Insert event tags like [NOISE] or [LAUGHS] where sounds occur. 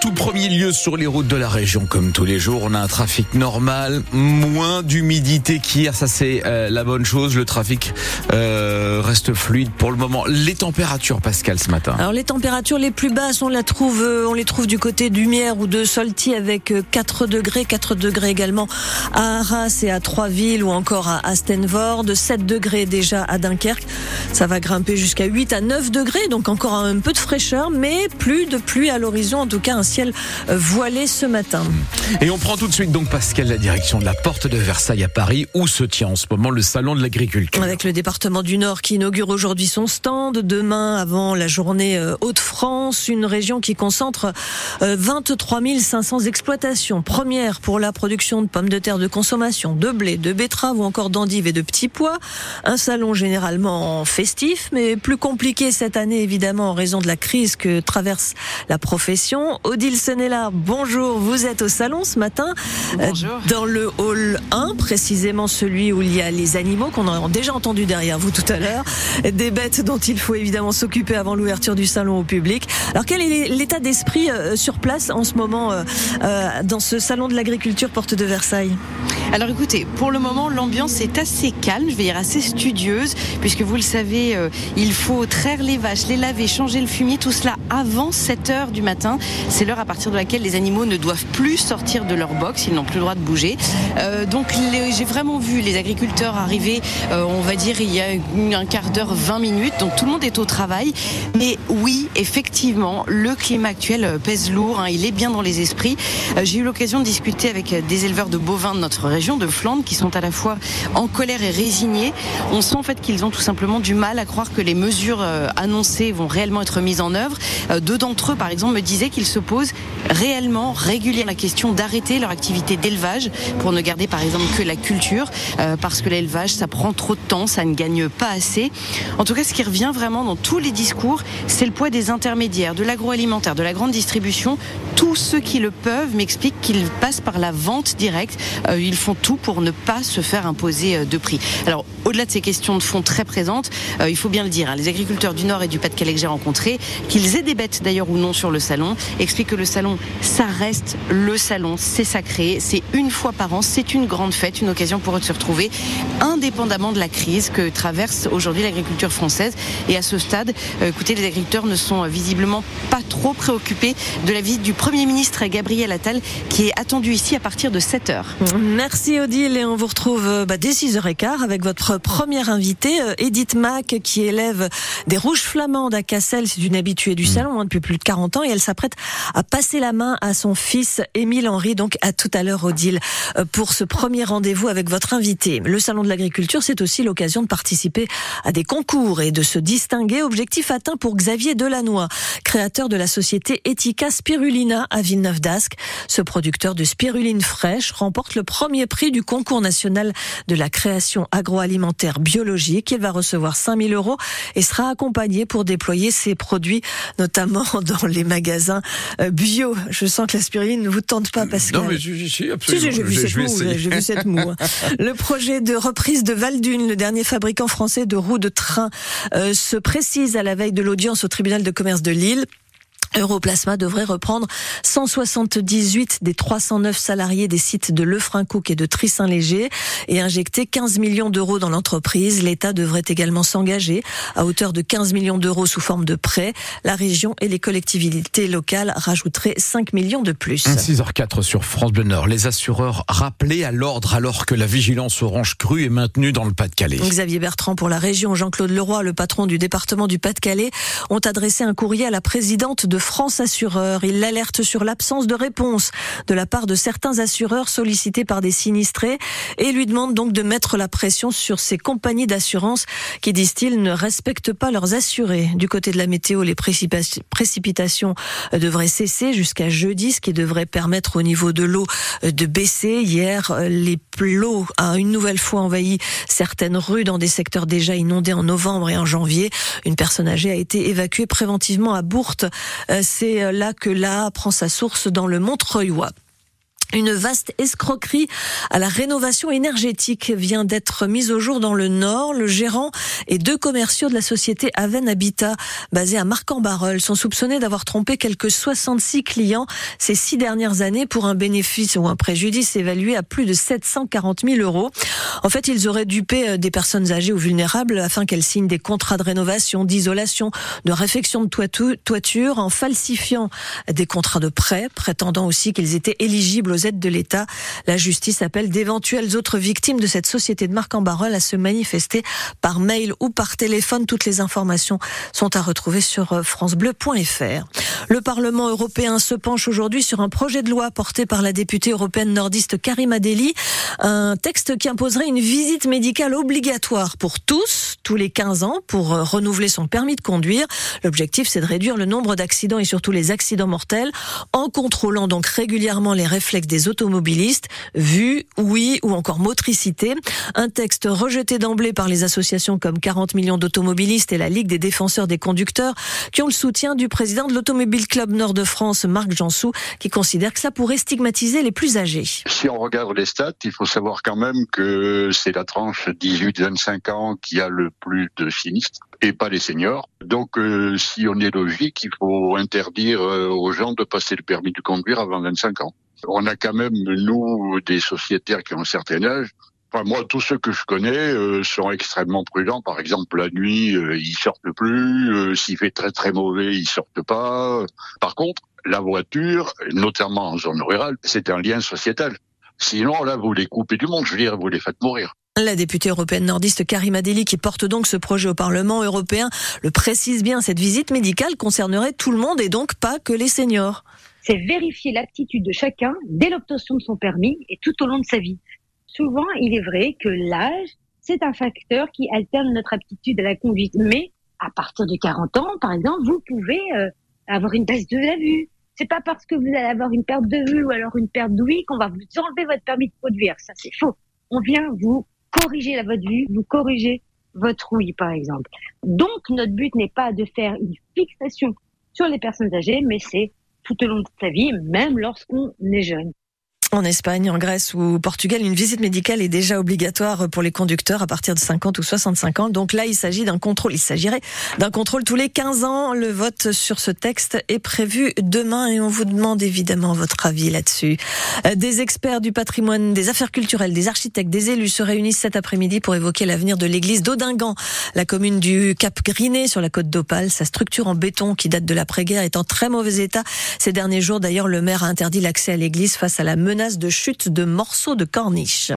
tout premier lieu sur les routes de la région, comme tous les jours, on a un trafic normal, moins d'humidité qu'hier, ça c'est euh, la bonne chose. Le trafic euh, reste fluide pour le moment. Les températures, Pascal, ce matin. Alors les températures les plus basses, on la trouve, euh, on les trouve du côté d'Humière ou de Solti avec 4 degrés, 4 degrés également à Arras et à Troisville ou encore à Astenvord, 7 degrés déjà à Dunkerque. Ça va grimper jusqu'à 8 à 9 degrés, donc encore un peu de fraîcheur, mais plus de pluie à l'horizon, en tout cas ciel voilé ce matin. Et on prend tout de suite donc Pascal la direction de la porte de Versailles à Paris où se tient en ce moment le salon de l'agriculture. Avec le département du Nord qui inaugure aujourd'hui son stand, demain avant la journée euh, Hauts-de-France, une région qui concentre 23 euh, 500 exploitations. Première pour la production de pommes de terre de consommation, de blé, de betteraves ou encore d'endives et de petits pois. Un salon généralement festif, mais plus compliqué cette année évidemment en raison de la crise que traverse la profession. Odile Senella, bonjour, vous êtes au salon ce matin. Bonjour. Dans le hall 1 précisément celui où il y a les animaux qu'on a déjà entendu derrière vous tout à l'heure, [LAUGHS] des bêtes dont il faut évidemment s'occuper avant l'ouverture du salon au public. Alors quel est l'état d'esprit euh, sur place en ce moment euh, euh, dans ce salon de l'agriculture porte de Versailles? Alors écoutez, pour le moment l'ambiance est assez calme, je vais dire assez studieuse, puisque vous le savez, il faut traire les vaches, les laver, changer le fumier, tout cela avant 7 heures du matin. C'est l'heure à partir de laquelle les animaux ne doivent plus sortir de leur box, ils n'ont plus le droit de bouger. donc j'ai vraiment vu les agriculteurs arriver, euh, on va dire, il y a un quart d'heure, 20 minutes. Donc tout le monde est au travail. Mais oui, effectivement, le climat actuel euh, pèse lourd. Hein. il est bien dans les esprits. Euh, j'ai eu l'occasion de discuter avec des éleveurs de bovins de notre région, de Flandre, qui sont à la fois en colère et résignés. On sent en fait qu'ils ont tout simplement du mal à croire que les mesures annoncées vont réellement être mises en œuvre. Deux d'entre eux, par exemple, me disaient qu'ils se posent réellement, régulièrement la question d'arrêter leur activité d'élevage pour ne garder par exemple que la culture euh, parce que l'élevage, ça prend trop de temps, ça ne gagne pas assez. En tout cas, ce qui revient vraiment dans tous les discours, c'est le poids des intermédiaires, de l'agroalimentaire, de la grande distribution. Tous ceux qui le peuvent m'expliquent qu'ils passent par la vente directe. Euh, ils font tout pour ne pas se faire imposer euh, de prix. Alors, au-delà de ces questions de fond très présentes, il faut bien le dire, hein, les agriculteurs du Nord et du Pas-de-Calais que j'ai rencontrés, qu'ils aient des bêtes d'ailleurs ou non sur le salon, expliquent que le salon, ça reste le salon, c'est sacré, c'est une fois par an, c'est une grande fête, une occasion pour de se retrouver, indépendamment de la crise que traverse aujourd'hui l'agriculture française. Et à ce stade, euh, écoutez, les agriculteurs ne sont euh, visiblement pas trop préoccupés de la visite du Premier ministre Gabriel Attal qui est attendu ici à partir de 7 h Merci Odile et on vous retrouve euh, bah, dès 6h15 avec votre première invitée, Edith Mack, qui élève des rouges flamandes à Cassel. C'est une habituée du salon hein, depuis plus de 40 ans et elle s'apprête à passer la main à son fils Émile Henry. Donc à tout à l'heure Odile pour ce premier rendez-vous avec votre invité. Le salon de l'agriculture, c'est aussi l'occasion de participer à des concours et de se distinguer. Objectif atteint pour Xavier Delannoy, créateur de la société Etika Spirulina à Villeneuve d'Ascq. Ce producteur de spiruline fraîche remporte le premier prix du concours national de la création agroalimentaire biologique. Il va recevoir 5000 euros et sera accompagné pour déployer ses produits, notamment [LAUGHS] dans les magasins euh, bio. Je sens que la spiruline ne vous tente pas, Pascal. Non, mais je, je, absolument. j'ai vu, vu, cette moue. [LAUGHS] Le projet de reprise de Valdune, le dernier fabricant français de roues de train, euh, se précise à la veille de l'audience au tribunal de commerce de Lille. Europlasma devrait reprendre 178 des 309 salariés des sites de Lefrancouc et de Trissin-Léger et injecter 15 millions d'euros dans l'entreprise. L'État devrait également s'engager à hauteur de 15 millions d'euros sous forme de prêts. La région et les collectivités locales rajouteraient 5 millions de plus. 6h04 sur France Bleu Nord. Les assureurs rappelés à l'ordre alors que la vigilance orange crue est maintenue dans le Pas-de-Calais. Xavier Bertrand pour la région, Jean-Claude Leroy, le patron du département du Pas-de-Calais, ont adressé un courrier à la présidente de France Assureur. Il l'alerte sur l'absence de réponse de la part de certains assureurs sollicités par des sinistrés et lui demande donc de mettre la pression sur ces compagnies d'assurance qui, disent-ils, ne respectent pas leurs assurés. Du côté de la météo, les précipitations devraient cesser jusqu'à jeudi, ce qui devrait permettre au niveau de l'eau de baisser. Hier, les l'eau a une nouvelle fois envahi certaines rues dans des secteurs déjà inondés en novembre et en janvier. Une personne âgée a été évacuée préventivement à Bourte. Euh, c'est là que l'A prend sa source dans le Montreuilois. Une vaste escroquerie à la rénovation énergétique vient d'être mise au jour dans le Nord. Le gérant et deux commerciaux de la société Aven Habitat, basée à Marc-en-Barœul, sont soupçonnés d'avoir trompé quelques 66 clients ces six dernières années pour un bénéfice ou un préjudice évalué à plus de 740 000 euros. En fait, ils auraient dupé euh, des personnes âgées ou vulnérables afin qu'elles signent des contrats de rénovation, d'isolation, de réfection de toiture en falsifiant des contrats de prêt, prétendant aussi qu'ils étaient éligibles aux aides de l'État. La justice appelle d'éventuelles autres victimes de cette société de marc en barol à se manifester par mail ou par téléphone. Toutes les informations sont à retrouver sur euh, francebleu.fr. Le Parlement européen se penche aujourd'hui sur un projet de loi porté par la députée européenne nordiste Karima Deli, un texte qui imposerait une visite médicale obligatoire pour tous, tous les 15 ans, pour euh, renouveler son permis de conduire. L'objectif, c'est de réduire le nombre d'accidents et surtout les accidents mortels en contrôlant donc régulièrement les réflexes des automobilistes, vue, oui ou encore motricité. Un texte rejeté d'emblée par les associations comme 40 millions d'automobilistes et la Ligue des défenseurs des conducteurs qui ont le soutien du président de l'Automobile Club Nord de France, Marc Jansou, qui considère que ça pourrait stigmatiser les plus âgés. Si on regarde les stats, il faut savoir quand même que c'est la tranche 18-25 ans qui a le plus de sinistres et pas les seniors. Donc, euh, si on est logique, il faut interdire euh, aux gens de passer le permis de conduire avant 25 ans. On a quand même, nous, des sociétaires qui ont un certain âge. Enfin, moi, tous ceux que je connais euh, sont extrêmement prudents. Par exemple, la nuit, euh, ils sortent plus. Euh, s'il fait très très mauvais, ils sortent pas. Par contre, la voiture, notamment en zone rurale, c'est un lien sociétal. Sinon, là, vous les coupez du monde. Je veux dire, vous les faites mourir. La députée européenne nordiste Karima Deli, qui porte donc ce projet au Parlement européen, le précise bien, cette visite médicale concernerait tout le monde et donc pas que les seniors c'est vérifier l'aptitude de chacun dès l'obtention de son permis et tout au long de sa vie. Souvent, il est vrai que l'âge, c'est un facteur qui alterne notre aptitude à la conduite. Mais à partir de 40 ans, par exemple, vous pouvez euh, avoir une baisse de la vue. C'est pas parce que vous allez avoir une perte de vue ou alors une perte d'ouïe qu'on va vous enlever votre permis de conduire. Ça, c'est faux. On vient vous corriger la votre vue, vous corriger votre ouïe, par exemple. Donc, notre but n'est pas de faire une fixation sur les personnes âgées, mais c'est tout au long de sa vie, même lorsqu'on est jeune. En Espagne, en Grèce ou au Portugal, une visite médicale est déjà obligatoire pour les conducteurs à partir de 50 ou 65 ans. Donc là, il s'agit d'un contrôle. Il s'agirait d'un contrôle tous les 15 ans. Le vote sur ce texte est prévu demain et on vous demande évidemment votre avis là-dessus. Euh, des experts du patrimoine, des affaires culturelles, des architectes, des élus se réunissent cet après-midi pour évoquer l'avenir de l'église d'Odingan. La commune du Cap Griné sur la côte d'Opale, sa structure en béton qui date de l'après-guerre est en très mauvais état. Ces derniers jours, d'ailleurs, le maire a interdit l'accès à l'église face à la de chute de morceaux de corniche.